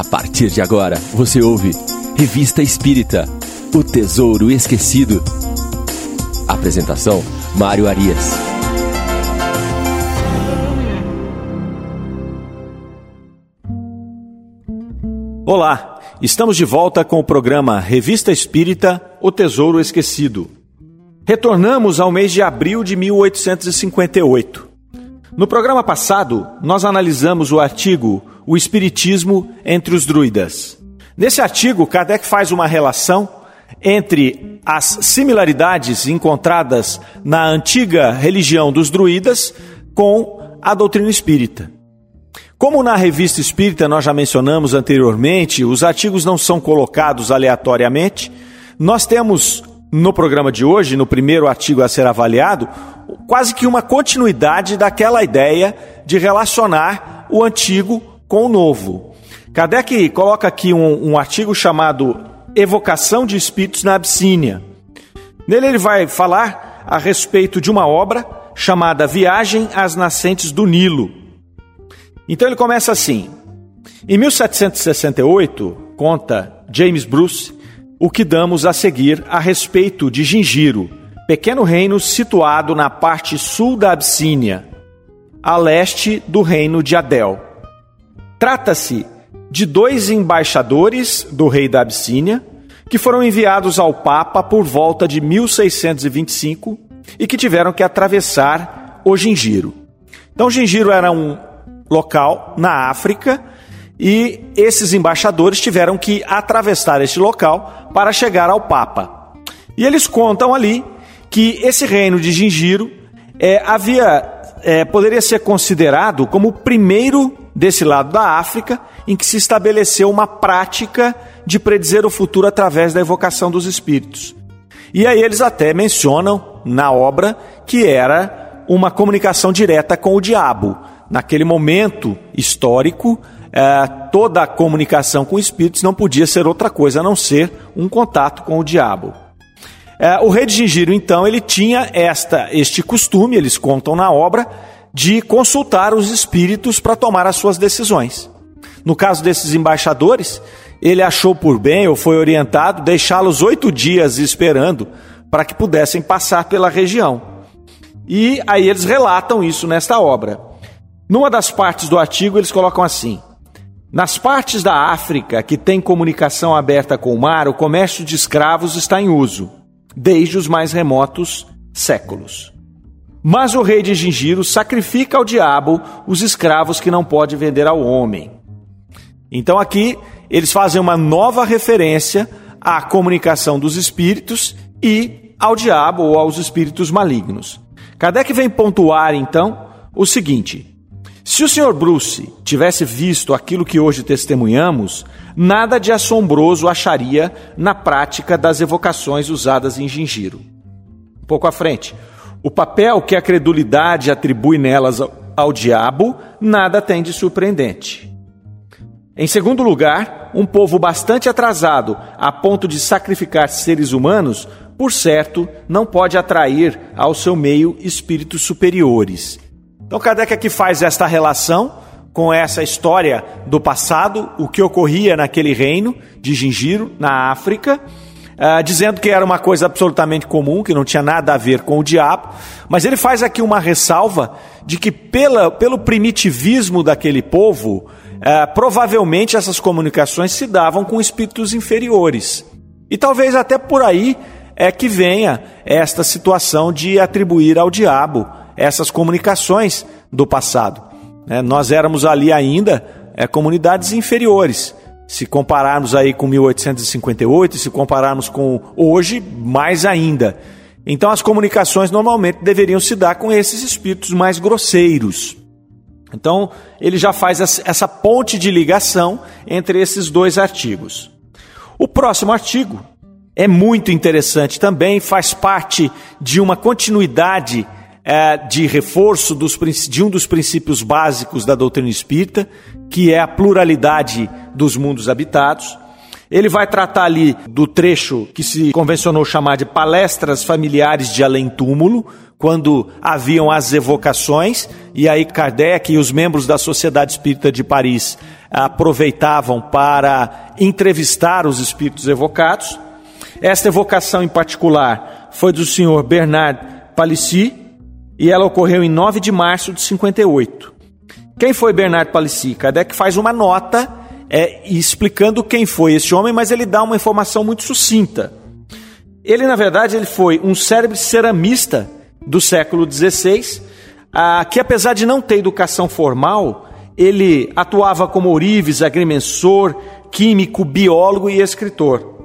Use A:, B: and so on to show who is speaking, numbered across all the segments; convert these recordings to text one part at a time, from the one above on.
A: A partir de agora, você ouve Revista Espírita O Tesouro Esquecido. Apresentação: Mário Arias.
B: Olá, estamos de volta com o programa Revista Espírita O Tesouro Esquecido. Retornamos ao mês de abril de 1858. No programa passado, nós analisamos o artigo O Espiritismo entre os Druidas. Nesse artigo, Kardec faz uma relação entre as similaridades encontradas na antiga religião dos druidas com a doutrina espírita. Como na revista espírita nós já mencionamos anteriormente, os artigos não são colocados aleatoriamente, nós temos no programa de hoje, no primeiro artigo a ser avaliado, quase que uma continuidade daquela ideia de relacionar o antigo com o novo. Kardec coloca aqui um, um artigo chamado Evocação de Espíritos na Abissínia. Nele ele vai falar a respeito de uma obra chamada Viagem às Nascentes do Nilo, então ele começa assim: Em 1768, conta James Bruce, o que damos a seguir a respeito de Gingiro, pequeno reino situado na parte sul da Abissínia, a leste do reino de Adel. Trata-se de dois embaixadores do rei da Abissínia que foram enviados ao Papa por volta de 1625 e que tiveram que atravessar o Gingiro. Então, Gingiro era um local na África e esses embaixadores tiveram que atravessar este local para chegar ao Papa. E eles contam ali que esse reino de Gingiro é, havia é, poderia ser considerado como o primeiro desse lado da África em que se estabeleceu uma prática de predizer o futuro através da evocação dos espíritos. E aí eles até mencionam na obra que era uma comunicação direta com o diabo naquele momento histórico, toda a comunicação com espíritos não podia ser outra coisa a não ser um contato com o diabo. É, o rei de Gingiro, então, ele tinha esta, este costume, eles contam na obra, de consultar os espíritos para tomar as suas decisões. No caso desses embaixadores, ele achou por bem, ou foi orientado, deixá-los oito dias esperando para que pudessem passar pela região. E aí eles relatam isso nesta obra. Numa das partes do artigo, eles colocam assim: Nas partes da África que tem comunicação aberta com o mar, o comércio de escravos está em uso, desde os mais remotos séculos. Mas o rei de Gingiro sacrifica ao diabo os escravos que não pode vender ao homem. Então aqui eles fazem uma nova referência à comunicação dos espíritos e ao diabo ou aos espíritos malignos. Kardec vem pontuar então o seguinte: se o Sr. Bruce tivesse visto aquilo que hoje testemunhamos, nada de assombroso acharia na prática das evocações usadas em Gingiro. Um pouco à frente. O papel que a credulidade atribui nelas ao, diabo nada tem de surpreendente. Em segundo lugar, um povo bastante atrasado a ponto de sacrificar seres humanos, por certo, não pode atrair ao seu meio espíritos superiores então Kardec aqui faz esta relação com essa história do passado, o que ocorria naquele reino de Gingiro, na África, uh, dizendo que era uma coisa absolutamente comum, que não tinha nada a ver com o diabo, mas ele faz aqui uma ressalva de que pela, pelo primitivismo daquele povo, uh, provavelmente essas comunicações se davam com espíritos inferiores. E talvez até por aí é que venha esta situação de atribuir ao diabo essas comunicações do passado. Né? Nós éramos ali ainda é, comunidades inferiores. Se compararmos aí com 1858, se compararmos com hoje, mais ainda. Então as comunicações normalmente deveriam se dar com esses espíritos mais grosseiros. Então ele já faz essa ponte de ligação entre esses dois artigos. O próximo artigo é muito interessante também, faz parte de uma continuidade é, de reforço dos, de um dos princípios básicos da doutrina espírita, que é a pluralidade dos mundos habitados. Ele vai tratar ali do trecho que se convencionou chamar de palestras familiares de além-túmulo, quando haviam as evocações, e aí Kardec e os membros da Sociedade Espírita de Paris aproveitavam para entrevistar os espíritos evocados. Esta evocação em particular foi do senhor Bernard Palissy, e ela ocorreu em 9 de março de 58. Quem foi Bernard Palissy? Kardec faz uma nota é, explicando quem foi esse homem, mas ele dá uma informação muito sucinta. Ele, na verdade, ele foi um cérebro ceramista do século XVI, ah, que apesar de não ter educação formal, ele atuava como ourives, agrimensor, químico, biólogo e escritor.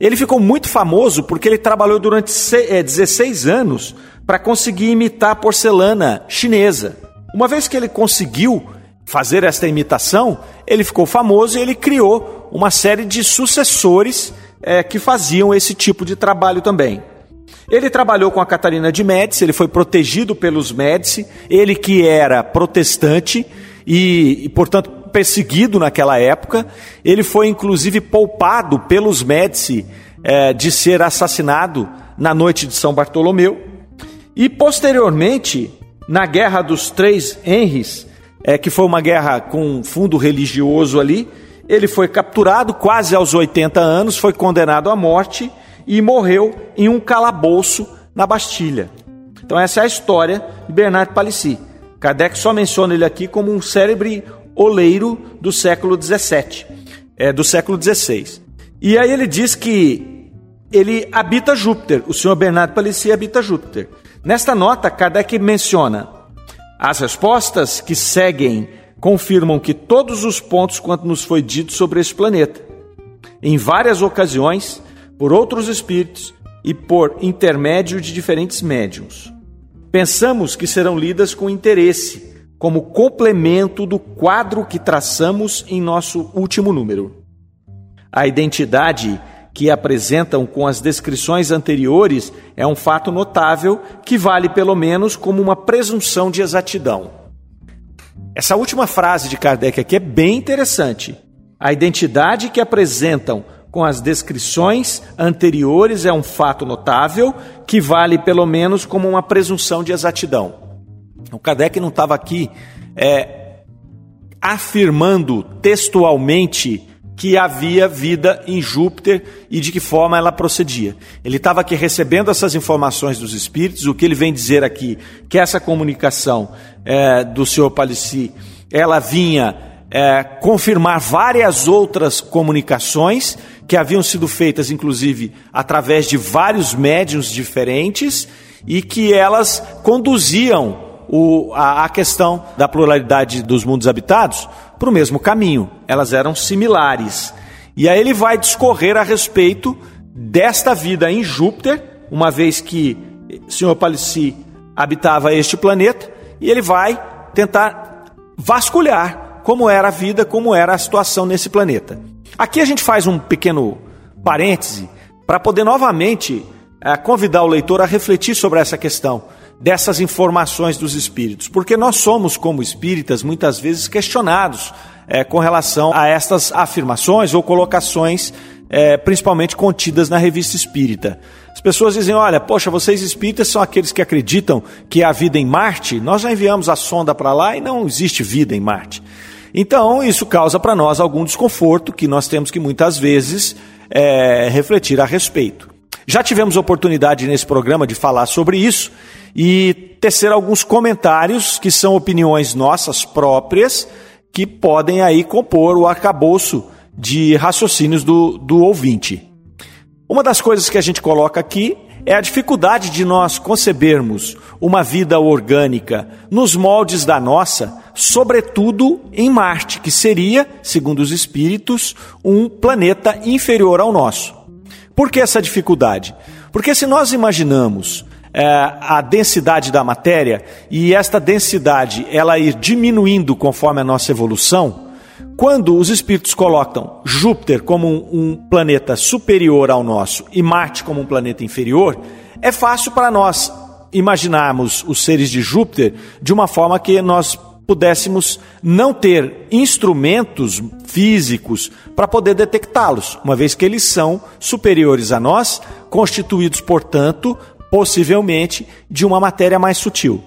B: Ele ficou muito famoso porque ele trabalhou durante 16 é, anos para conseguir imitar a porcelana chinesa. Uma vez que ele conseguiu fazer esta imitação, ele ficou famoso e ele criou uma série de sucessores é, que faziam esse tipo de trabalho também. Ele trabalhou com a Catarina de Médici, ele foi protegido pelos Médici, ele que era protestante e, e, portanto, perseguido naquela época. Ele foi, inclusive, poupado pelos Médici é, de ser assassinado na noite de São Bartolomeu. E, posteriormente, na Guerra dos Três Henris, é, que foi uma guerra com fundo religioso ali. Ele foi capturado quase aos 80 anos, foi condenado à morte e morreu em um calabouço na Bastilha. Então essa é a história de Bernard Palissy. Kardec só menciona ele aqui como um cérebro oleiro do século 17, é, do século 16. E aí ele diz que ele habita Júpiter, o senhor Bernard Palissy habita Júpiter. Nesta nota, Kardec menciona as respostas que seguem confirmam que todos os pontos quanto nos foi dito sobre este planeta, em várias ocasiões, por outros espíritos e por intermédio de diferentes médiums. Pensamos que serão lidas com interesse, como complemento do quadro que traçamos em nosso último número. A identidade que apresentam com as descrições anteriores é um fato notável que vale pelo menos como uma presunção de exatidão. Essa última frase de Kardec aqui é bem interessante. A identidade que apresentam com as descrições anteriores é um fato notável que vale pelo menos como uma presunção de exatidão. O Kardec não estava aqui é, afirmando textualmente que havia vida em Júpiter e de que forma ela procedia. Ele estava aqui recebendo essas informações dos espíritos, o que ele vem dizer aqui, que essa comunicação é, do senhor Palissy, ela vinha é, confirmar várias outras comunicações que haviam sido feitas, inclusive, através de vários médiums diferentes e que elas conduziam o, a, a questão da pluralidade dos mundos habitados para o mesmo caminho, elas eram similares. E aí ele vai discorrer a respeito desta vida em Júpiter, uma vez que o senhor Palissy habitava este planeta, e ele vai tentar vasculhar como era a vida, como era a situação nesse planeta. Aqui a gente faz um pequeno parêntese para poder novamente é, convidar o leitor a refletir sobre essa questão dessas informações dos espíritos, porque nós somos, como espíritas, muitas vezes questionados é, com relação a estas afirmações ou colocações, é, principalmente contidas na revista espírita. As pessoas dizem: olha, poxa, vocês espíritas são aqueles que acreditam que há vida em Marte, nós já enviamos a sonda para lá e não existe vida em Marte. Então, isso causa para nós algum desconforto que nós temos que muitas vezes é, refletir a respeito. Já tivemos oportunidade nesse programa de falar sobre isso e tecer alguns comentários que são opiniões nossas próprias que podem aí compor o arcabouço de raciocínios do, do ouvinte. Uma das coisas que a gente coloca aqui é a dificuldade de nós concebermos uma vida orgânica nos moldes da nossa, sobretudo em Marte, que seria, segundo os espíritos, um planeta inferior ao nosso. Por que essa dificuldade? Porque se nós imaginamos é, a densidade da matéria e esta densidade ela ir diminuindo conforme a nossa evolução, quando os espíritos colocam Júpiter como um, um planeta superior ao nosso e Marte como um planeta inferior, é fácil para nós imaginarmos os seres de Júpiter de uma forma que nós pudéssemos não ter instrumentos físicos para poder detectá-los, uma vez que eles são superiores a nós, constituídos, portanto, possivelmente de uma matéria mais sutil.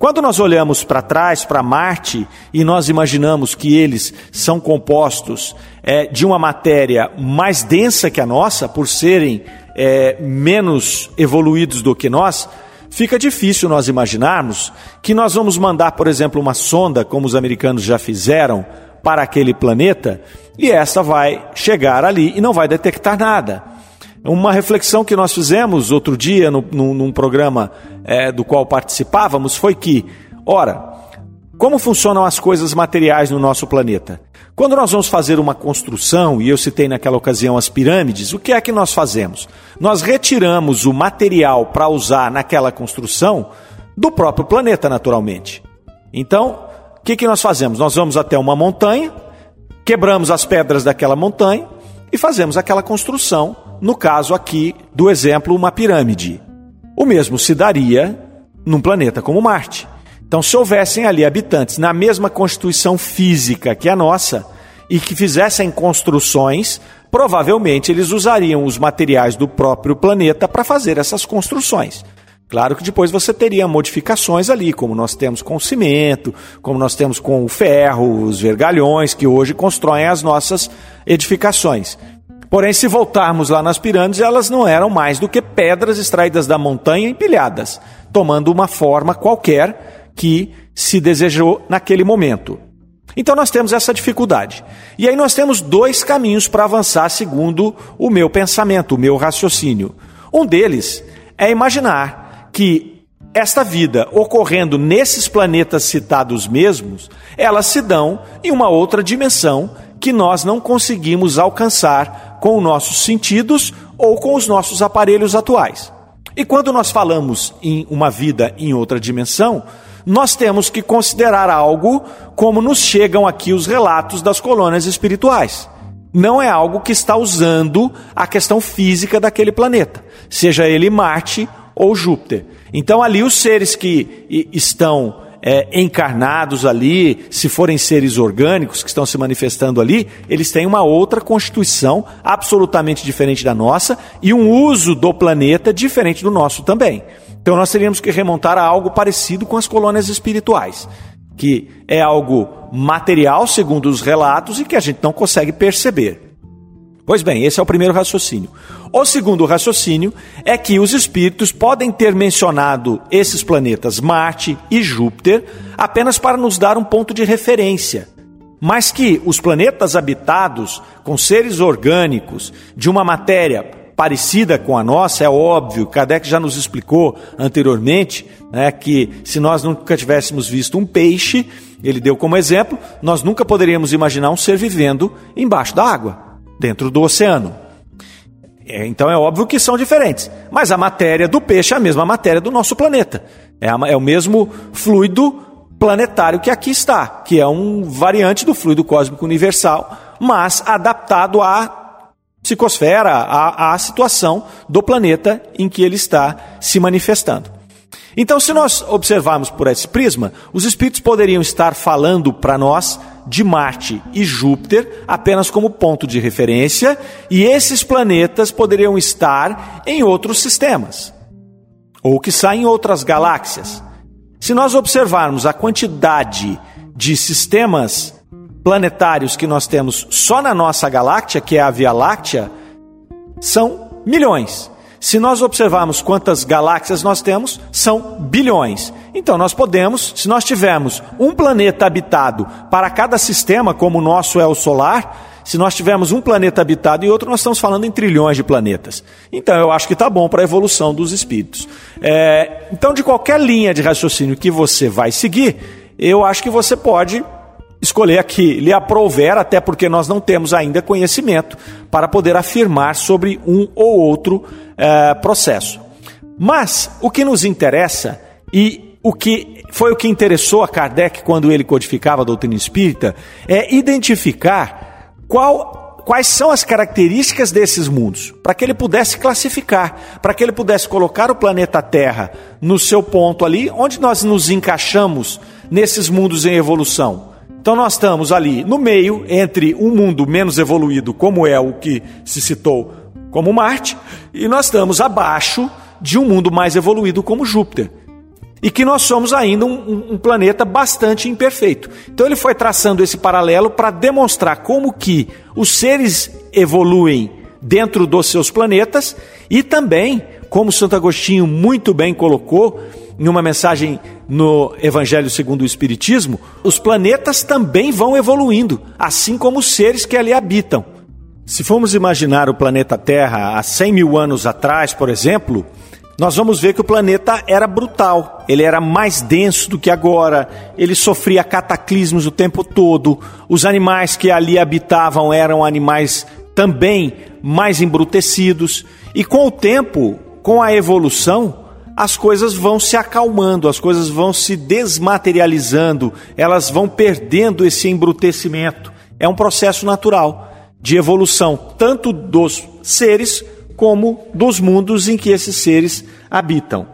B: Quando nós olhamos para trás, para Marte, e nós imaginamos que eles são compostos é, de uma matéria mais densa que a nossa, por serem é, menos evoluídos do que nós, fica difícil nós imaginarmos que nós vamos mandar, por exemplo, uma sonda, como os americanos já fizeram, para aquele planeta, e essa vai chegar ali e não vai detectar nada. Uma reflexão que nós fizemos outro dia no, no, num programa é, do qual participávamos foi que, ora, como funcionam as coisas materiais no nosso planeta? Quando nós vamos fazer uma construção, e eu citei naquela ocasião as pirâmides, o que é que nós fazemos? Nós retiramos o material para usar naquela construção do próprio planeta, naturalmente. Então, o que, que nós fazemos? Nós vamos até uma montanha, quebramos as pedras daquela montanha e fazemos aquela construção no caso aqui do exemplo, uma pirâmide. O mesmo se daria num planeta como Marte. Então, se houvessem ali habitantes na mesma constituição física que a nossa e que fizessem construções, provavelmente eles usariam os materiais do próprio planeta para fazer essas construções. Claro que depois você teria modificações ali, como nós temos com o cimento, como nós temos com o ferro, os vergalhões que hoje constroem as nossas edificações. Porém, se voltarmos lá nas pirâmides, elas não eram mais do que pedras extraídas da montanha empilhadas, tomando uma forma qualquer que se desejou naquele momento. Então nós temos essa dificuldade. E aí nós temos dois caminhos para avançar segundo o meu pensamento, o meu raciocínio. Um deles é imaginar que esta vida ocorrendo nesses planetas citados mesmos, elas se dão em uma outra dimensão que nós não conseguimos alcançar com os nossos sentidos ou com os nossos aparelhos atuais. E quando nós falamos em uma vida em outra dimensão, nós temos que considerar algo como nos chegam aqui os relatos das colônias espirituais. Não é algo que está usando a questão física daquele planeta, seja ele Marte ou Júpiter. Então, ali, os seres que estão é, encarnados ali, se forem seres orgânicos que estão se manifestando ali, eles têm uma outra constituição absolutamente diferente da nossa e um uso do planeta diferente do nosso também. Então nós teríamos que remontar a algo parecido com as colônias espirituais, que é algo material, segundo os relatos, e que a gente não consegue perceber. Pois bem, esse é o primeiro raciocínio. O segundo raciocínio é que os espíritos podem ter mencionado esses planetas Marte e Júpiter apenas para nos dar um ponto de referência, mas que os planetas habitados com seres orgânicos de uma matéria parecida com a nossa, é óbvio, Kardec já nos explicou anteriormente né, que se nós nunca tivéssemos visto um peixe, ele deu como exemplo, nós nunca poderíamos imaginar um ser vivendo embaixo da água dentro do oceano. É, então é óbvio que são diferentes. Mas a matéria do peixe é a mesma matéria do nosso planeta. É, a, é o mesmo fluido planetário que aqui está, que é um variante do fluido cósmico universal, mas adaptado à psicosfera, à, à situação do planeta em que ele está se manifestando. Então, se nós observarmos por esse prisma, os espíritos poderiam estar falando para nós de Marte e Júpiter apenas como ponto de referência, e esses planetas poderiam estar em outros sistemas, ou que saem em outras galáxias. Se nós observarmos a quantidade de sistemas planetários que nós temos só na nossa galáxia, que é a Via Láctea, são milhões. Se nós observarmos quantas galáxias nós temos, são bilhões. Então nós podemos, se nós tivermos um planeta habitado para cada sistema, como o nosso é o solar, se nós tivermos um planeta habitado e outro, nós estamos falando em trilhões de planetas. Então eu acho que está bom para a evolução dos espíritos. É, então, de qualquer linha de raciocínio que você vai seguir, eu acho que você pode escolher aqui lhe aprouver, até porque nós não temos ainda conhecimento para poder afirmar sobre um ou outro é, processo. Mas o que nos interessa e o que foi o que interessou a Kardec quando ele codificava a doutrina espírita é identificar qual, quais são as características desses mundos, para que ele pudesse classificar, para que ele pudesse colocar o planeta Terra no seu ponto ali, onde nós nos encaixamos nesses mundos em evolução. Então nós estamos ali no meio entre um mundo menos evoluído, como é o que se citou como Marte, e nós estamos abaixo de um mundo mais evoluído como Júpiter. E que nós somos ainda um, um planeta bastante imperfeito. Então ele foi traçando esse paralelo para demonstrar como que os seres evoluem dentro dos seus planetas e também, como Santo Agostinho muito bem colocou em uma mensagem no Evangelho segundo o Espiritismo, os planetas também vão evoluindo, assim como os seres que ali habitam. Se formos imaginar o planeta Terra há 100 mil anos atrás, por exemplo, nós vamos ver que o planeta era brutal, ele era mais denso do que agora, ele sofria cataclismos o tempo todo, os animais que ali habitavam eram animais também mais embrutecidos, e com o tempo, com a evolução, as coisas vão se acalmando, as coisas vão se desmaterializando, elas vão perdendo esse embrutecimento. É um processo natural de evolução, tanto dos seres como dos mundos em que esses seres habitam.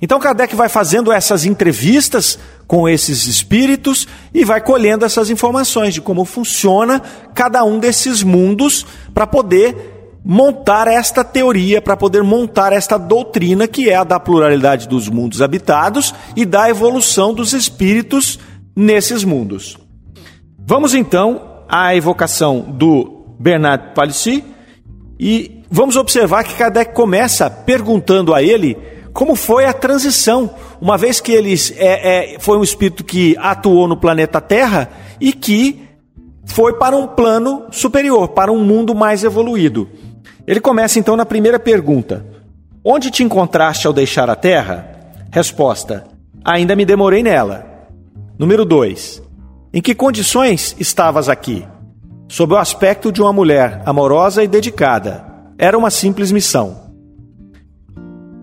B: Então Kardec vai fazendo essas entrevistas com esses espíritos e vai colhendo essas informações de como funciona cada um desses mundos para poder montar esta teoria, para poder montar esta doutrina que é a da pluralidade dos mundos habitados e da evolução dos espíritos nesses mundos. Vamos então à evocação do Bernard Palissy e vamos observar que Kardec começa perguntando a ele como foi a transição, uma vez que ele é, é, foi um espírito que atuou no planeta Terra e que foi para um plano superior, para um mundo mais evoluído. Ele começa então na primeira pergunta: Onde te encontraste ao deixar a terra? Resposta: Ainda me demorei nela. Número 2. Em que condições estavas aqui? Sob o aspecto de uma mulher amorosa e dedicada. Era uma simples missão.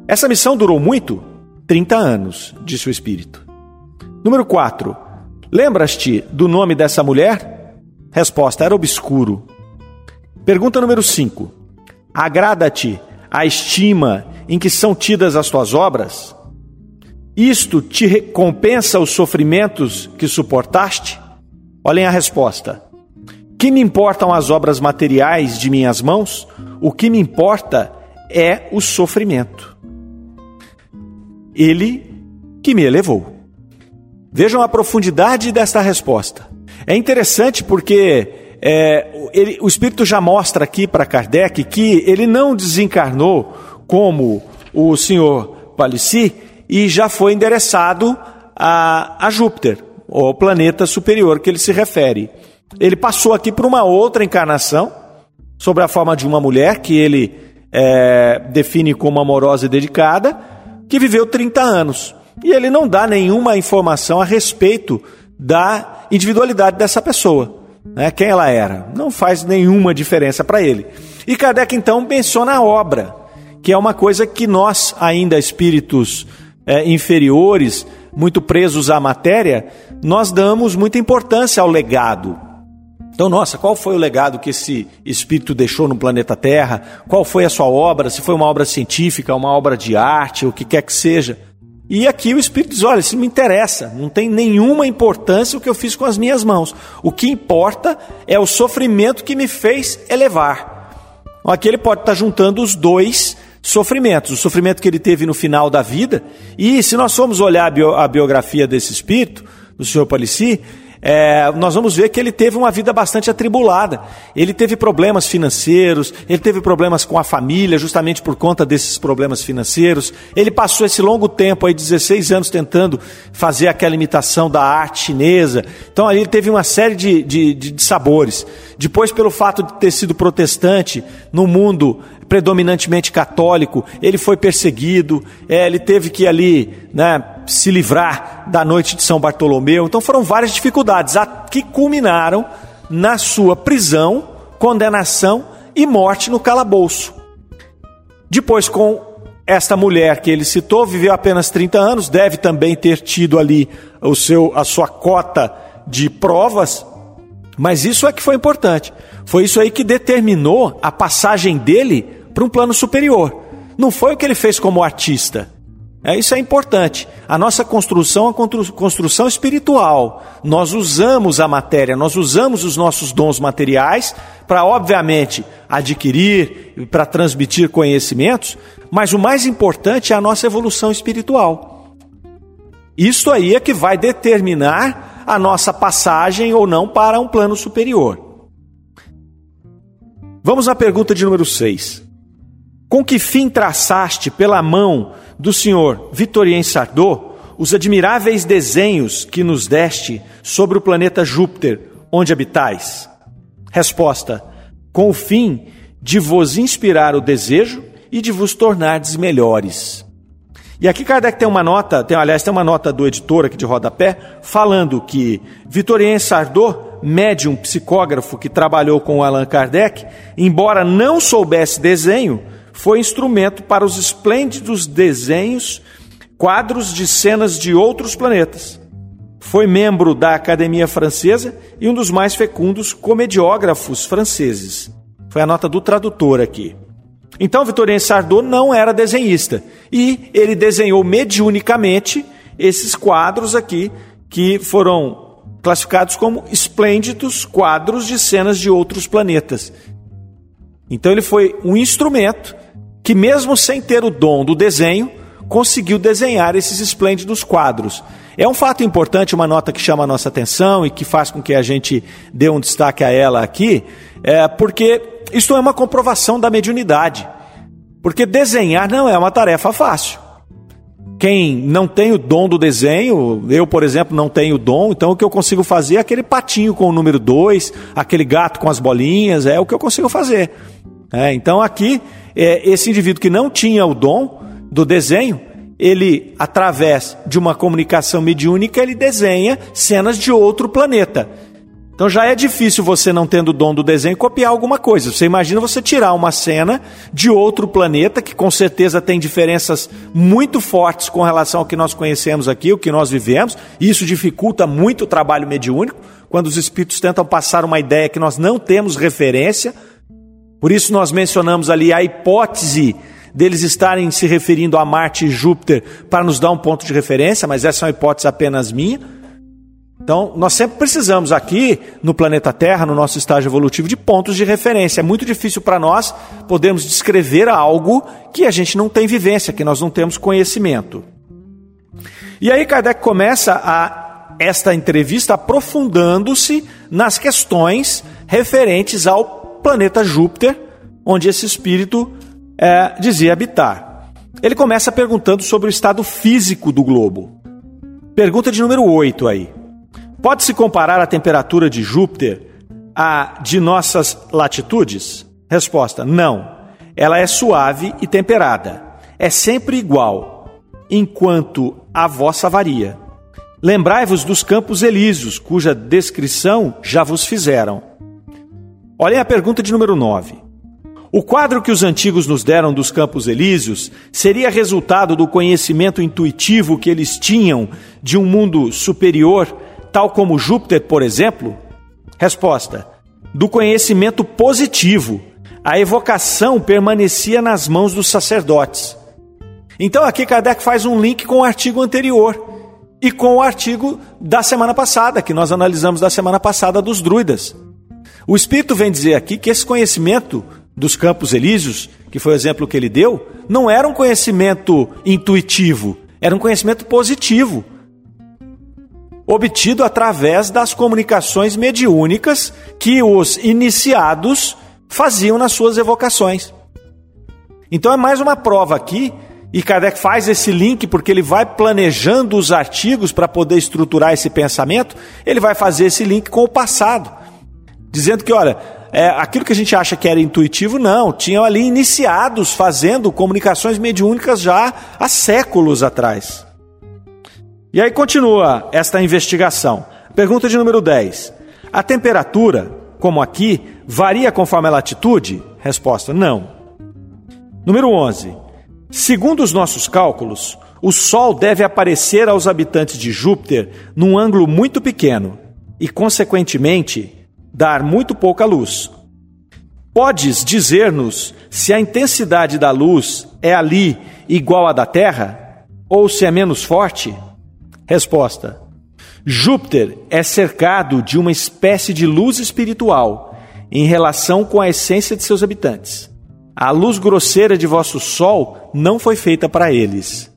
B: Essa missão durou muito? 30 anos, disse o espírito. Número 4. Lembras-te do nome dessa mulher? Resposta: Era obscuro. Pergunta número 5. Agrada-te a estima em que são tidas as tuas obras? Isto te recompensa os sofrimentos que suportaste? Olhem a resposta. Que me importam as obras materiais de minhas mãos? O que me importa é o sofrimento. Ele que me elevou. Vejam a profundidade desta resposta. É interessante porque é, ele, o Espírito já mostra aqui para Kardec que ele não desencarnou como o senhor Palissy e já foi endereçado a, a Júpiter, o planeta superior que ele se refere. Ele passou aqui por uma outra encarnação, sobre a forma de uma mulher que ele é, define como amorosa e dedicada, que viveu 30 anos. E ele não dá nenhuma informação a respeito da individualidade dessa pessoa né, quem ela era. Não faz nenhuma diferença para ele. E Kardec então menciona a obra, que é uma coisa que nós, ainda espíritos é, inferiores, muito presos à matéria, nós damos muita importância ao legado. Então, nossa, qual foi o legado que esse espírito deixou no planeta Terra? Qual foi a sua obra? Se foi uma obra científica, uma obra de arte, o que quer que seja. E aqui o Espírito diz: olha, isso me interessa, não tem nenhuma importância o que eu fiz com as minhas mãos. O que importa é o sofrimento que me fez elevar. Aqui ele pode estar juntando os dois sofrimentos: o sofrimento que ele teve no final da vida, e se nós formos olhar a biografia desse espírito, do senhor Palissy, é, nós vamos ver que ele teve uma vida bastante atribulada. Ele teve problemas financeiros, ele teve problemas com a família, justamente por conta desses problemas financeiros. Ele passou esse longo tempo, aí 16 anos, tentando fazer aquela imitação da arte chinesa. Então ali ele teve uma série de, de, de sabores. Depois, pelo fato de ter sido protestante no mundo predominantemente católico, ele foi perseguido, é, ele teve que ali né, se livrar da noite de São Bartolomeu. Então foram várias dificuldades que culminaram na sua prisão, condenação e morte no calabouço. Depois, com esta mulher que ele citou, viveu apenas 30 anos, deve também ter tido ali o seu, a sua cota de provas, mas isso é que foi importante. Foi isso aí que determinou a passagem dele para um plano superior. Não foi o que ele fez como artista. É, isso é importante. A nossa construção é construção espiritual. Nós usamos a matéria, nós usamos os nossos dons materiais para, obviamente, adquirir, para transmitir conhecimentos, mas o mais importante é a nossa evolução espiritual. Isso aí é que vai determinar a nossa passagem ou não para um plano superior. Vamos à pergunta de número 6. Com que fim traçaste pela mão do senhor Vitorien Sardot os admiráveis desenhos que nos deste sobre o planeta Júpiter, onde habitais? Resposta: Com o fim de vos inspirar o desejo e de vos tornardes melhores. E aqui Kardec tem uma nota, tem, aliás, tem uma nota do editor aqui de rodapé, falando que Vitorien Sardot, médium psicógrafo que trabalhou com Allan Kardec, embora não soubesse desenho, foi instrumento para os esplêndidos desenhos, quadros de cenas de outros planetas. Foi membro da Academia Francesa e um dos mais fecundos comediógrafos franceses. Foi a nota do tradutor aqui. Então, Vitorien Sardot não era desenhista e ele desenhou mediunicamente esses quadros aqui que foram classificados como esplêndidos quadros de cenas de outros planetas. Então ele foi um instrumento que, mesmo sem ter o dom do desenho, conseguiu desenhar esses esplêndidos quadros. É um fato importante, uma nota que chama a nossa atenção e que faz com que a gente dê um destaque a ela aqui, é porque isto é uma comprovação da mediunidade. Porque desenhar não é uma tarefa fácil. Quem não tem o dom do desenho, eu, por exemplo, não tenho o dom, então o que eu consigo fazer é aquele patinho com o número 2, aquele gato com as bolinhas, é o que eu consigo fazer. É, então aqui é, esse indivíduo que não tinha o dom do desenho, ele, através de uma comunicação mediúnica, ele desenha cenas de outro planeta. Então já é difícil você, não tendo o dom do desenho, copiar alguma coisa. Você imagina você tirar uma cena de outro planeta, que com certeza tem diferenças muito fortes com relação ao que nós conhecemos aqui, o que nós vivemos, isso dificulta muito o trabalho mediúnico, quando os espíritos tentam passar uma ideia que nós não temos referência, por isso nós mencionamos ali a hipótese deles estarem se referindo a Marte e Júpiter para nos dar um ponto de referência, mas essa é uma hipótese apenas minha. Então, nós sempre precisamos aqui no planeta Terra, no nosso estágio evolutivo, de pontos de referência. É muito difícil para nós podermos descrever algo que a gente não tem vivência, que nós não temos conhecimento. E aí Kardec começa a esta entrevista aprofundando-se nas questões referentes ao planeta Júpiter, onde esse espírito é, dizia habitar. Ele começa perguntando sobre o estado físico do globo. Pergunta de número 8 aí. Pode-se comparar a temperatura de Júpiter à de nossas latitudes? Resposta: não. Ela é suave e temperada. É sempre igual, enquanto a vossa varia. Lembrai-vos dos campos elíseos, cuja descrição já vos fizeram. Olhem a pergunta de número 9. O quadro que os antigos nos deram dos Campos Elíseos seria resultado do conhecimento intuitivo que eles tinham de um mundo superior, tal como Júpiter, por exemplo? Resposta: do conhecimento positivo. A evocação permanecia nas mãos dos sacerdotes. Então aqui Kardec faz um link com o artigo anterior e com o artigo da semana passada, que nós analisamos da semana passada dos druidas. O Espírito vem dizer aqui que esse conhecimento dos campos elíseos, que foi o exemplo que ele deu, não era um conhecimento intuitivo, era um conhecimento positivo, obtido através das comunicações mediúnicas que os iniciados faziam nas suas evocações. Então é mais uma prova aqui, e Kardec faz esse link porque ele vai planejando os artigos para poder estruturar esse pensamento, ele vai fazer esse link com o passado dizendo que, olha, é, aquilo que a gente acha que era intuitivo, não, tinham ali iniciados fazendo comunicações mediúnicas já há séculos atrás. E aí continua esta investigação. Pergunta de número 10. A temperatura, como aqui, varia conforme a latitude? Resposta: não. Número 11. Segundo os nossos cálculos, o Sol deve aparecer aos habitantes de Júpiter num ângulo muito pequeno e, consequentemente, dar muito pouca luz. Podes dizer-nos se a intensidade da luz é ali igual à da Terra? ou se é menos forte? Resposta: Júpiter é cercado de uma espécie de luz espiritual em relação com a essência de seus habitantes. A luz grosseira de vosso Sol não foi feita para eles.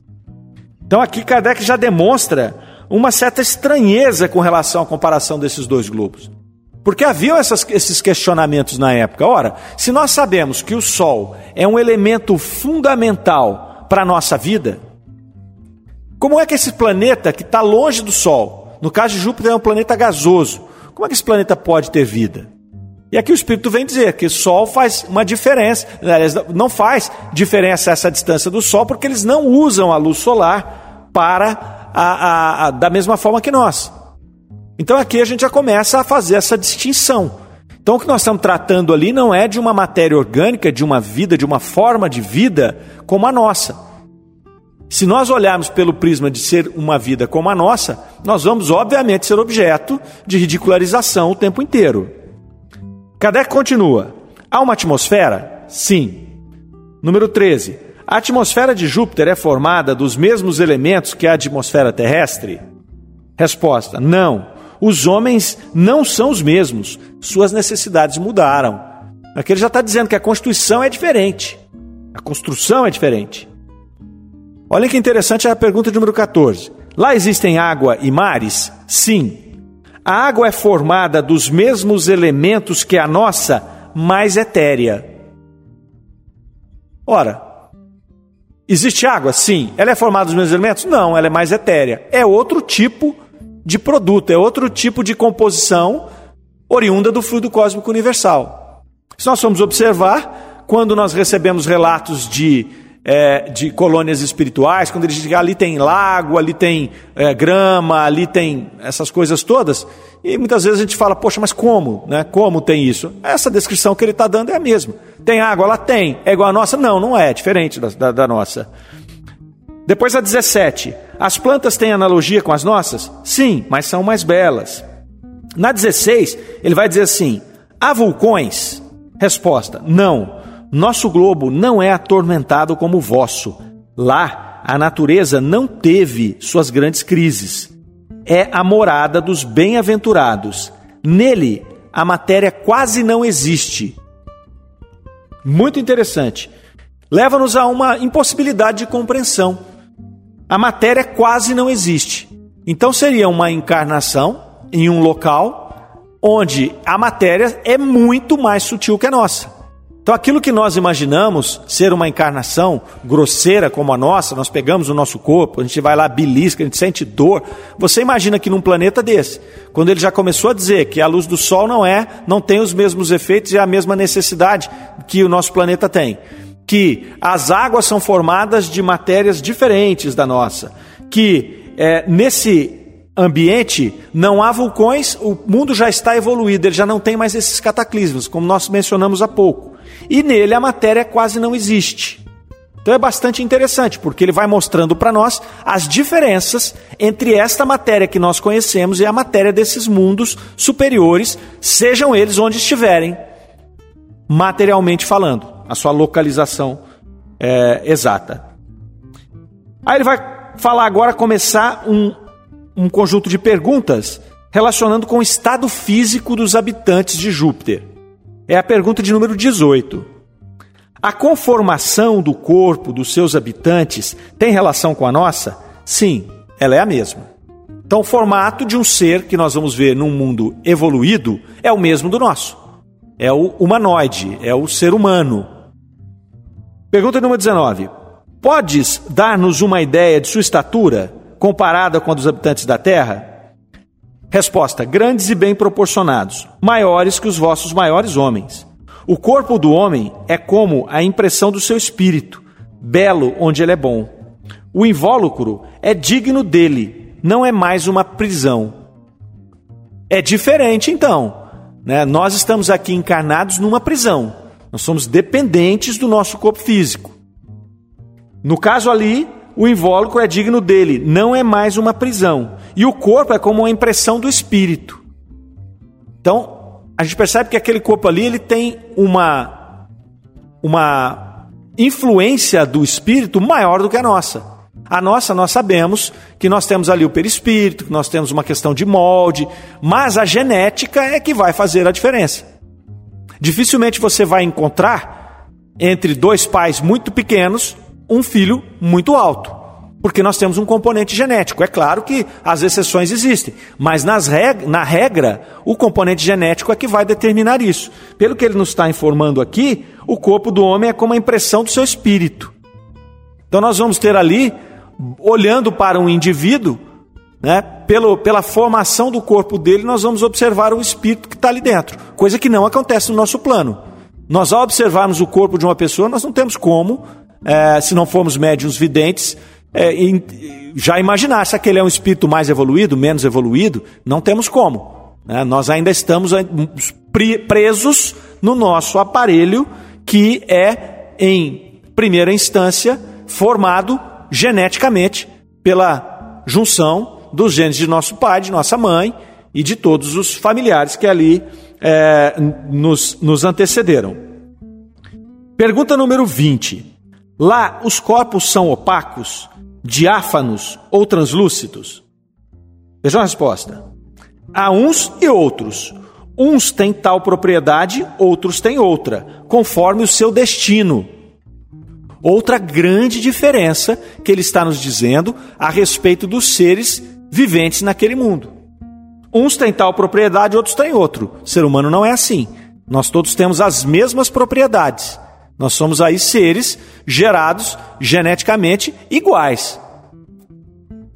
B: Então aqui Kardec já demonstra uma certa estranheza com relação à comparação desses dois globos. Porque haviam essas, esses questionamentos na época. Ora, se nós sabemos que o Sol é um elemento fundamental para a nossa vida, como é que esse planeta que está longe do Sol, no caso de Júpiter é um planeta gasoso, como é que esse planeta pode ter vida? E aqui o Espírito vem dizer que o Sol faz uma diferença, não faz diferença essa distância do Sol, porque eles não usam a luz solar para a, a, a, da mesma forma que nós. Então aqui a gente já começa a fazer essa distinção. Então o que nós estamos tratando ali não é de uma matéria orgânica, de uma vida, de uma forma de vida como a nossa. Se nós olharmos pelo prisma de ser uma vida como a nossa, nós vamos obviamente ser objeto de ridicularização o tempo inteiro. Kardec continua: há uma atmosfera? Sim. Número 13. A atmosfera de Júpiter é formada dos mesmos elementos que a atmosfera terrestre? Resposta: não. Os homens não são os mesmos. Suas necessidades mudaram. Aqui ele já está dizendo que a constituição é diferente. A construção é diferente. Olha que interessante a pergunta número 14. Lá existem água e mares? Sim. A água é formada dos mesmos elementos que a nossa, mais etérea. Ora, existe água? Sim. Ela é formada dos mesmos elementos? Não, ela é mais etérea. É outro tipo de produto, é outro tipo de composição oriunda do fluido cósmico universal. Se nós formos observar, quando nós recebemos relatos de é, de colônias espirituais, quando ele diz que ali tem lago, ali tem é, grama, ali tem essas coisas todas, e muitas vezes a gente fala, poxa, mas como? Né? Como tem isso? Essa descrição que ele está dando é a mesma. Tem água? Ela tem. É igual a nossa? Não, não é, é diferente da, da, da nossa. Depois a 17. As plantas têm analogia com as nossas? Sim, mas são mais belas. Na 16, ele vai dizer assim: há vulcões? Resposta: não. Nosso globo não é atormentado como o vosso. Lá, a natureza não teve suas grandes crises. É a morada dos bem-aventurados. Nele, a matéria quase não existe. Muito interessante. Leva-nos a uma impossibilidade de compreensão. A matéria quase não existe. Então seria uma encarnação em um local onde a matéria é muito mais sutil que a nossa. Então, aquilo que nós imaginamos ser uma encarnação grosseira como a nossa, nós pegamos o nosso corpo, a gente vai lá, belisca, a gente sente dor. Você imagina que num planeta desse, quando ele já começou a dizer que a luz do Sol não é, não tem os mesmos efeitos e a mesma necessidade que o nosso planeta tem, que as águas são formadas de matérias diferentes da nossa, que é, nesse ambiente não há vulcões, o mundo já está evoluído, ele já não tem mais esses cataclismos, como nós mencionamos há pouco e nele a matéria quase não existe. Então é bastante interessante, porque ele vai mostrando para nós as diferenças entre esta matéria que nós conhecemos e a matéria desses mundos superiores, sejam eles onde estiverem, materialmente falando, a sua localização é, exata. Aí ele vai falar agora, começar um, um conjunto de perguntas relacionando com o estado físico dos habitantes de Júpiter é a pergunta de número 18. A conformação do corpo dos seus habitantes tem relação com a nossa? Sim, ela é a mesma. Então, o formato de um ser que nós vamos ver num mundo evoluído é o mesmo do nosso. É o humanoide, é o ser humano. Pergunta número 19. Podes dar-nos uma ideia de sua estatura comparada com a dos habitantes da Terra? Resposta: grandes e bem proporcionados, maiores que os vossos maiores homens. O corpo do homem é como a impressão do seu espírito, belo onde ele é bom. O invólucro é digno dele, não é mais uma prisão. É diferente então. Né? Nós estamos aqui encarnados numa prisão. Nós somos dependentes do nosso corpo físico. No caso ali, o invólucro é digno dele, não é mais uma prisão. E o corpo é como uma impressão do espírito. Então, a gente percebe que aquele corpo ali ele tem uma uma influência do espírito maior do que a nossa. A nossa, nós sabemos que nós temos ali o perispírito, que nós temos uma questão de molde, mas a genética é que vai fazer a diferença. Dificilmente você vai encontrar entre dois pais muito pequenos um filho muito alto, porque nós temos um componente genético. É claro que as exceções existem, mas nas reg na regra, o componente genético é que vai determinar isso. Pelo que ele nos está informando aqui, o corpo do homem é como a impressão do seu espírito. Então nós vamos ter ali olhando para um indivíduo, né, pelo, pela formação do corpo dele, nós vamos observar o espírito que está ali dentro, coisa que não acontece no nosso plano. Nós, ao observarmos o corpo de uma pessoa, nós não temos como, é, se não formos médiums videntes, é, já imaginar se aquele é um espírito mais evoluído, menos evoluído, não temos como. Né? Nós ainda estamos presos no nosso aparelho, que é, em primeira instância, formado geneticamente pela junção dos genes de nosso pai, de nossa mãe e de todos os familiares que ali é, nos, nos antecederam. Pergunta número 20. Lá os corpos são opacos, diáfanos ou translúcidos? Veja a resposta. Há uns e outros. Uns têm tal propriedade, outros têm outra, conforme o seu destino. Outra grande diferença que ele está nos dizendo a respeito dos seres viventes naquele mundo. Uns têm tal propriedade, outros têm outro. O ser humano não é assim. Nós todos temos as mesmas propriedades. Nós somos aí seres gerados geneticamente iguais.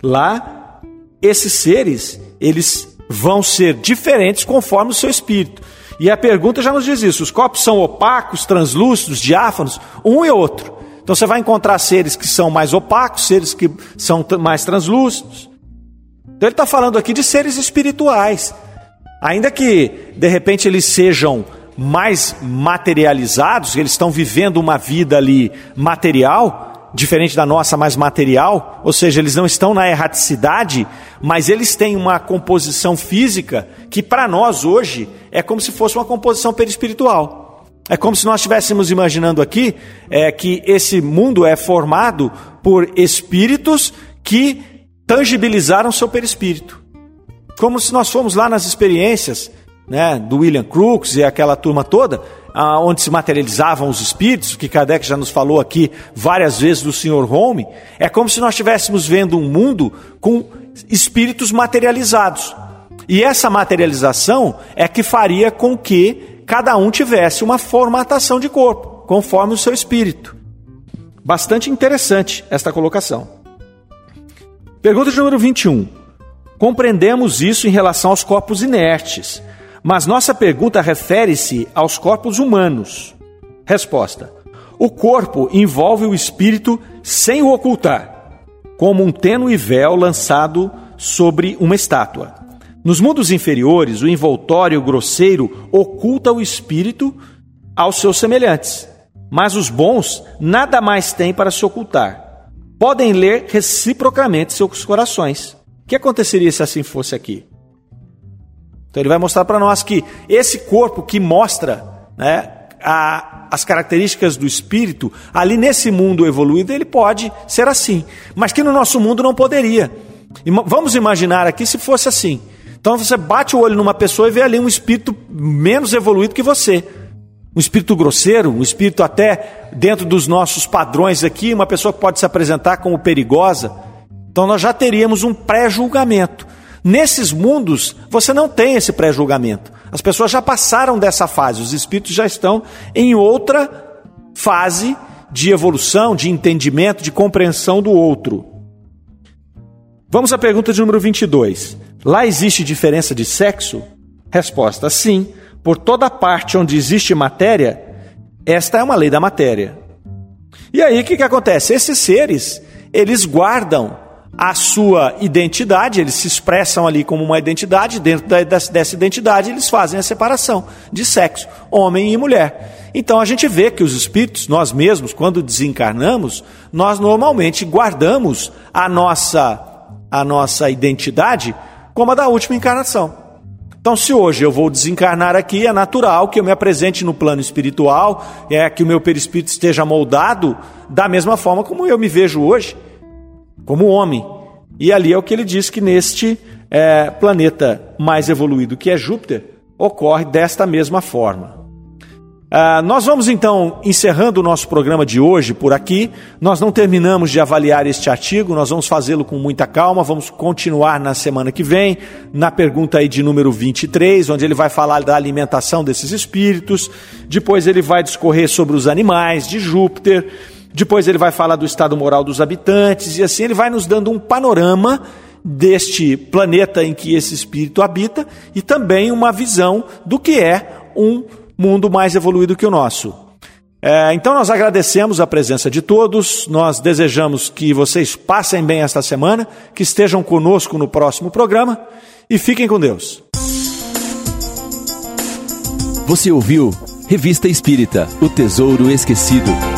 B: Lá, esses seres, eles vão ser diferentes conforme o seu espírito. E a pergunta já nos diz isso: os corpos são opacos, translúcidos, diáfanos, um e outro. Então você vai encontrar seres que são mais opacos, seres que são mais translúcidos. Então ele está falando aqui de seres espirituais. Ainda que de repente eles sejam mais materializados, eles estão vivendo uma vida ali material, diferente da nossa, mais material, ou seja, eles não estão na erraticidade, mas eles têm uma composição física que para nós hoje é como se fosse uma composição perispiritual. É como se nós estivéssemos imaginando aqui é, que esse mundo é formado por espíritos que tangibilizaram seu perispírito. Como se nós fomos lá nas experiências né, do William Crookes e aquela turma toda, onde se materializavam os espíritos, que Kardec já nos falou aqui várias vezes do Sr. Home, é como se nós estivéssemos vendo um mundo com espíritos materializados. E essa materialização é que faria com que cada um tivesse uma formatação de corpo, conforme o seu espírito. Bastante interessante esta colocação. Pergunta de número 21. Compreendemos isso em relação aos corpos inertes, mas nossa pergunta refere-se aos corpos humanos. Resposta: O corpo envolve o espírito sem o ocultar, como um tênue véu lançado sobre uma estátua. Nos mundos inferiores, o envoltório grosseiro oculta o espírito aos seus semelhantes, mas os bons nada mais têm para se ocultar. Podem ler reciprocamente seus corações. O que aconteceria se assim fosse aqui? Então ele vai mostrar para nós que esse corpo que mostra né, a, as características do espírito, ali nesse mundo evoluído, ele pode ser assim, mas que no nosso mundo não poderia. Vamos imaginar aqui se fosse assim. Então você bate o olho numa pessoa e vê ali um espírito menos evoluído que você. Um espírito grosseiro, um espírito até dentro dos nossos padrões aqui, uma pessoa que pode se apresentar como perigosa. Então nós já teríamos um pré-julgamento. Nesses mundos, você não tem esse pré-julgamento. As pessoas já passaram dessa fase, os espíritos já estão em outra fase de evolução, de entendimento, de compreensão do outro. Vamos à pergunta de número 22. Lá existe diferença de sexo? Resposta: sim. Por toda parte onde existe matéria, esta é uma lei da matéria. E aí o que, que acontece? Esses seres, eles guardam a sua identidade, eles se expressam ali como uma identidade, dentro da, dessa identidade eles fazem a separação de sexo, homem e mulher. Então a gente vê que os espíritos, nós mesmos, quando desencarnamos, nós normalmente guardamos a nossa, a nossa identidade como a da última encarnação. Então, se hoje eu vou desencarnar aqui, é natural que eu me apresente no plano espiritual, é que o meu perispírito esteja moldado da mesma forma como eu me vejo hoje. como homem. E ali é o que ele diz que neste é, planeta mais evoluído que é Júpiter ocorre desta mesma forma. Uh, nós vamos então encerrando o nosso programa de hoje por aqui. Nós não terminamos de avaliar este artigo, nós vamos fazê-lo com muita calma. Vamos continuar na semana que vem, na pergunta aí de número 23, onde ele vai falar da alimentação desses espíritos. Depois ele vai discorrer sobre os animais de Júpiter. Depois ele vai falar do estado moral dos habitantes. E assim ele vai nos dando um panorama deste planeta em que esse espírito habita e também uma visão do que é um mundo mais evoluído que o nosso. É, então nós agradecemos a presença de todos, nós desejamos que vocês passem bem esta semana, que estejam conosco no próximo programa e fiquem com Deus.
A: Você ouviu Revista Espírita O Tesouro Esquecido.